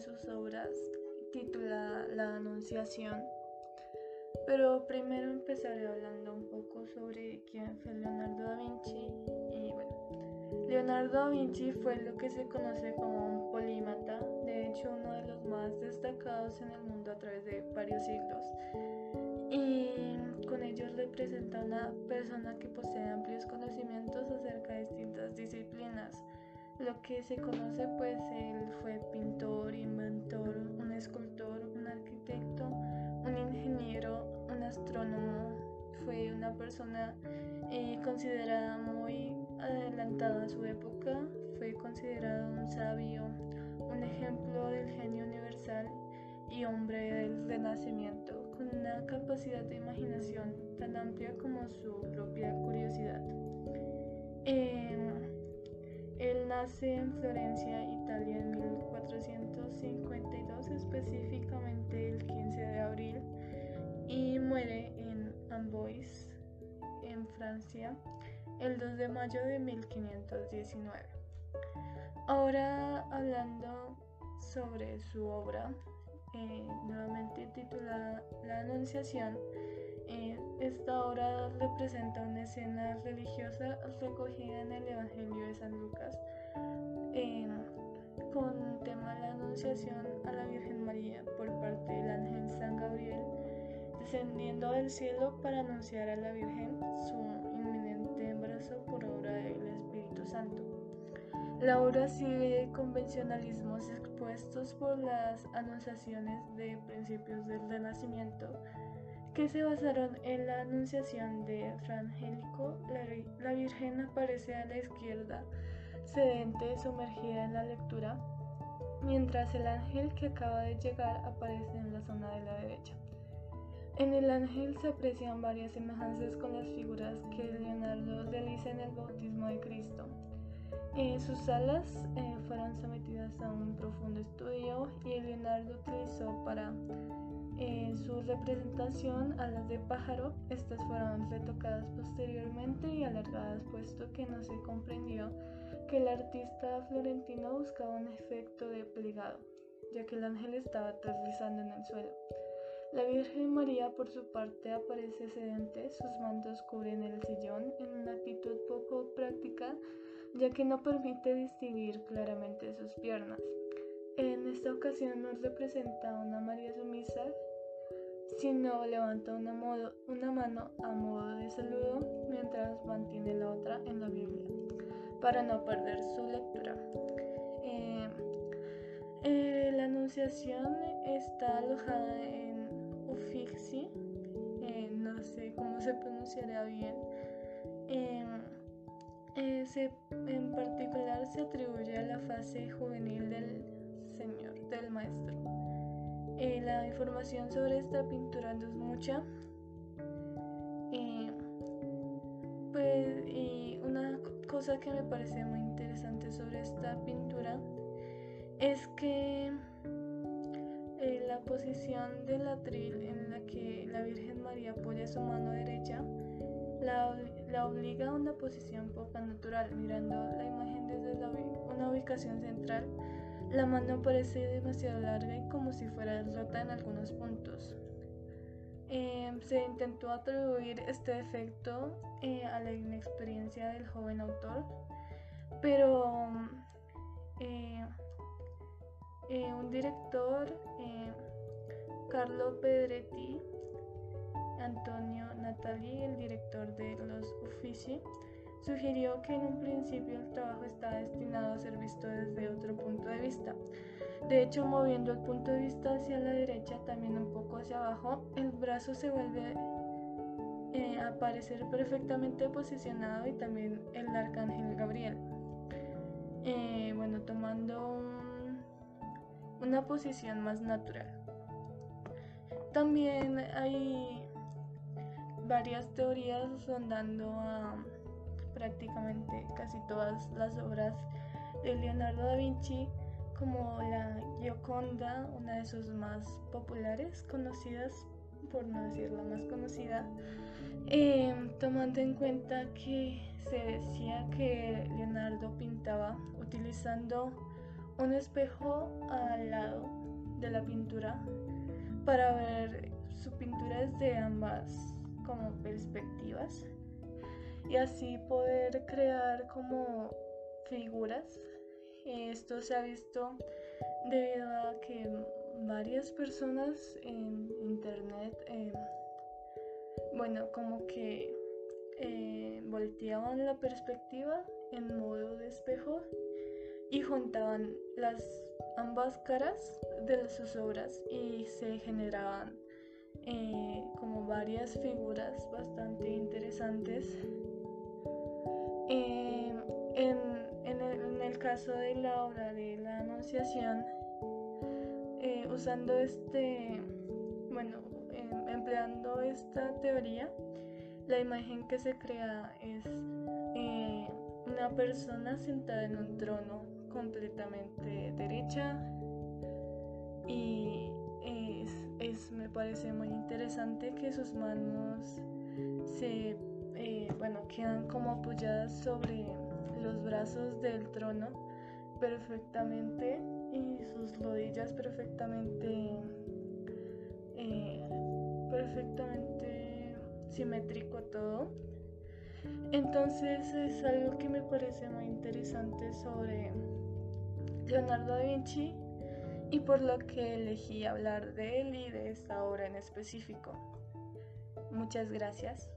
sus obras titulada La Anunciación. Pero primero empezaré hablando un poco sobre quién fue Leonardo da Vinci. Y bueno, Leonardo da Vinci fue lo que se conoce como un polímata, de hecho uno de los más destacados en el mundo a través de varios siglos. Y con ellos representa una persona que posee amplios conocimientos Lo que se conoce pues él fue pintor, inventor, un escultor, un arquitecto, un ingeniero, un astrónomo. Fue una persona eh, considerada muy adelantada a su época. Fue considerado un sabio, un ejemplo del genio universal y hombre del renacimiento, con una capacidad de imaginación tan amplia como su propia curiosidad. Em, él nace en Florencia, Italia, en 1452, específicamente el 15 de abril, y muere en Amboise, en Francia, el 2 de mayo de 1519. Ahora hablando sobre su obra, eh, nuevamente titulada La Anunciación. Eh, esta obra representa una escena religiosa recogida en el Evangelio de San Lucas eh, con tema la Anunciación a la Virgen María por parte del ángel San Gabriel descendiendo del cielo para anunciar a la Virgen su inminente embarazo por obra del Espíritu Santo. La obra sigue convencionalismos expuestos por las anunciaciones de principios del Renacimiento que se basaron en la anunciación de Frangélico. La, la Virgen aparece a la izquierda, sedente, sumergida en la lectura, mientras el ángel que acaba de llegar aparece en la zona de la derecha. En el ángel se aprecian varias semejanzas con las figuras que Leonardo realiza en el bautismo de Cristo. Eh, sus alas eh, fueron sometidas a un profundo estudio y Leonardo utilizó para eh, su representación alas de pájaro. Estas fueron retocadas posteriormente y alargadas puesto que no se comprendió que el artista florentino buscaba un efecto de plegado, ya que el ángel estaba aterrizando en el suelo. La Virgen María por su parte aparece sedente, sus mantos cubren el sillón en una actitud poco práctica ya que no permite distinguir claramente sus piernas. En esta ocasión no representa una María sumisa, sino levanta una, mano a modo de saludo mientras mantiene la otra en la Biblia, para no perder su lectura. Eh, eh, la Anunciación está alojada en Uffizi, eh, no sé cómo se pronunciará bien. Eh, en particular se atribuye a la fase juvenil del Señor, del Maestro. Eh, la información sobre esta pintura no es mucha. Eh, pues, y una cosa que me parece muy interesante sobre esta pintura es que la posición del atril en la que la Virgen María apoya su mano derecha la, obliga a una posición poco natural, mirando la imagen desde una ubicación central. La mano parece demasiado larga y como si fuera rota en algunos puntos. Em, se intentó atribuir este efecto eh, a la inexperiencia del joven autor, pero eh, eh, un director, Carlo Pedretti, Antonio Natali, el director de sugirió que en un principio el trabajo estaba destinado a ser visto desde otro punto de vista. De hecho, moviendo el punto de vista hacia la derecha, también un poco hacia abajo, el brazo se vuelve eh, a parecer perfectamente posicionado y también el arcángel Gabriel. Eh, bueno, tomando una posición más natural. También hay varias teorías rondando a prácticamente casi todas las obras de Leonardo da Vinci, como la Gioconda, una de sus más populares, conocidas, por no decir la más conocida, em, tomando en cuenta que se decía que Leonardo pintaba utilizando un espejo al lado la pintura para ver su pintura desde ambas como perspectivas y así poder crear como figuras. Esto se ha visto debido a que varias personas en internet, eh, bueno, como que eh, volteaban la perspectiva en modo de espejo y juntaban las ambas caras de sus obras y se generaban eh, varias figuras bastante interesantes. Eh, en, el, caso de la obra de la Anunciación, eh, usando este, bueno, em, empleando esta teoría, la imagen que se crea es una persona sentada en un trono completamente derecha y es, me parece muy interesante que sus manos se eh, bueno quedan como apoyadas sobre los brazos del trono perfectamente y sus rodillas perfectamente eh, perfectamente simétrico todo. Entonces es algo que me parece muy interesante sobre Leonardo da Vinci y por lo que elegí hablar de él y de esta obra en específico. Muchas gracias.